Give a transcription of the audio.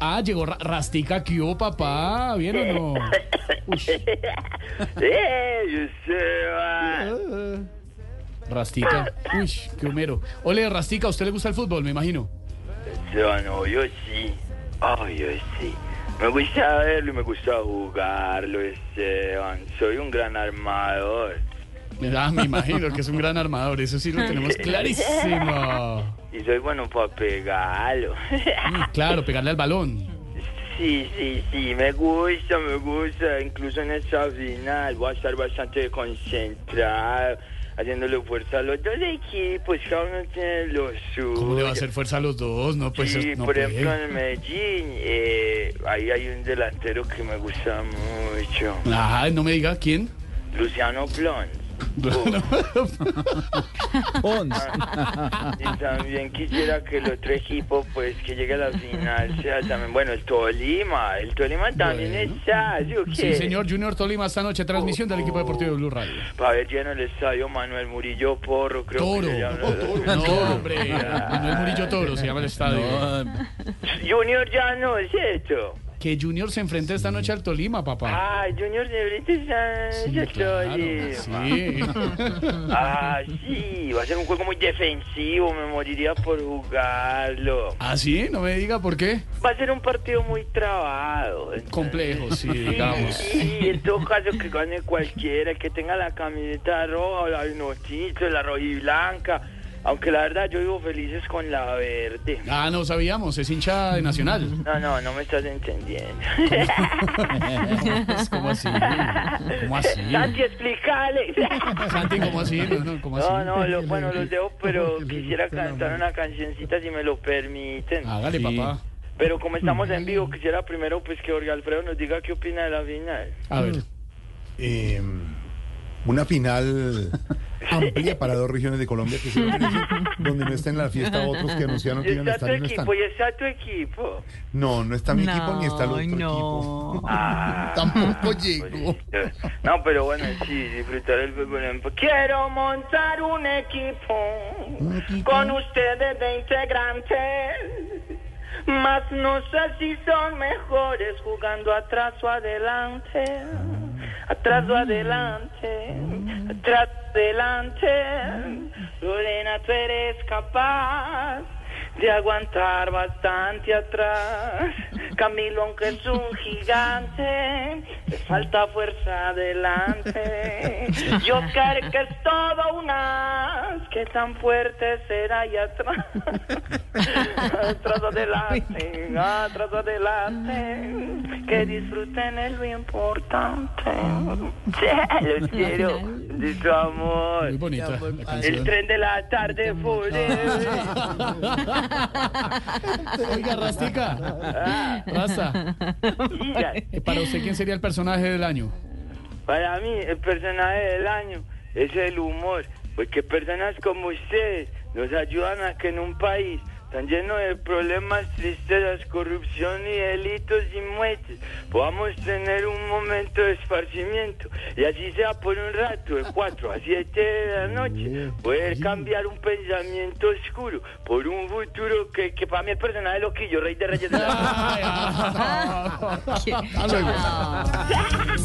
Ah, llegó Ra- Rastica, ¿qué hubo, papá? ¿Bien o no? ¡Eh! Rastica. Uy, qué humero. Ole, Rastica, ¿a usted le gusta el fútbol, me imagino? No, yo sí. Oh, yo sí. Me gusta verlo y me gusta jugarlo, Esteban. Soy un gran armador. Ah, me imagino que es un gran armador, eso sí lo tenemos clarísimo. Y soy bueno para pegarlo. Mm, Claro, pegarle al balón. Sí, sí, sí, me gusta, me gusta. Incluso en esta final voy a estar bastante concentrado, haciéndole fuerza a los dos equipos. Cada uno tiene lo suyo. ¿Cómo le va a hacer fuerza a los dos? No, pues sí, no por puede. ejemplo en Medellín, eh, ahí hay un delantero que me gusta mucho, Ah, no me diga quién. Luciano Plon. Pons. Y también quisiera que el otro equipo, pues, que llegue a la final sea también, bueno, el Tolima, el Tolima también Bueno. está, ¿sí o qué? Sí, señor Junior Tolima esta noche, transmisión del equipo deportivo de Blue Radio. Para ver lleno el estadio Manuel Murillo Porro, creo Toro. que se llama. No, hombre, no es Murillo Toro, se llama el estadio. No, Junior ya no, ¿es cierto? Que Junior se enfrenta esta noche al Tolima, papá. Ah, Junior ahorita está Sí, el claro, Tolima. sí. Ah, sí, va a ser un juego muy defensivo, me moriría por jugarlo. ¿Ah, sí? No me diga por qué. Va a ser un partido muy trabado. Complejo, sí, Sí, digamos. sí, en todo caso que gane cualquiera, que tenga la camiseta roja la notito, la roja y blanca. Aunque la verdad yo vivo felices con la verde. Ah, no sabíamos, es hincha de Nacional. No, no, no me estás entendiendo. Pues, ¿Cómo así? ¿Cómo así? Santi, explícale. Santi, ¿cómo así? No, no, ¿cómo así? No, no, lo- bueno, los dejo, pero quisiera cantar una cancioncita si me lo permiten. Hágale, Sí. papá. Pero como estamos en vivo, quisiera primero pues que Jorge Alfredo nos diga qué opina de la final. A ver. Eh, una final amplia para dos regiones de Colombia que se lo merecen, donde no está en la fiesta otros que anunciaron que iban a estar y no están. equipo, y está tu equipo. No, no está mi equipo ni está el otro Ay, no. equipo. Ah, Tampoco llegó. No, pero bueno, sí, disfrutar el fútbol. en- Quiero montar un equipo ¿Un equipo? con ustedes de integrantes. Mas no sé si son mejores jugando atrás o adelante. Atrás o adelante. Atrás o adelante. Lorena, tú eres capaz de aguantar bastante atrás. Camilo, aunque es un gigante, le falta fuerza adelante. Yo creo que es todo una que tan fuerte será ahí atrás. atrás adelante, atrás adelante. Que disfruten es lo importante. Sí, lo quiero de tu amor. Muy bonita la El canción. tren de la tarde forever. Oiga, Rastica. Raza. Eh, Para usted, ¿quién sería el personaje del año? Para mí, el personaje del año es el humor, porque personas como ustedes nos ayudan a que en un país tan lleno de problemas, tristezas, corrupción y delitos y muertes, podamos tener un momento de esparcimiento. Y así sea por un rato, de 4 a 7 de la noche, poder cambiar un pensamiento oscuro por un futuro que, que para mí el personaje es loquillo, rey de reyes de la...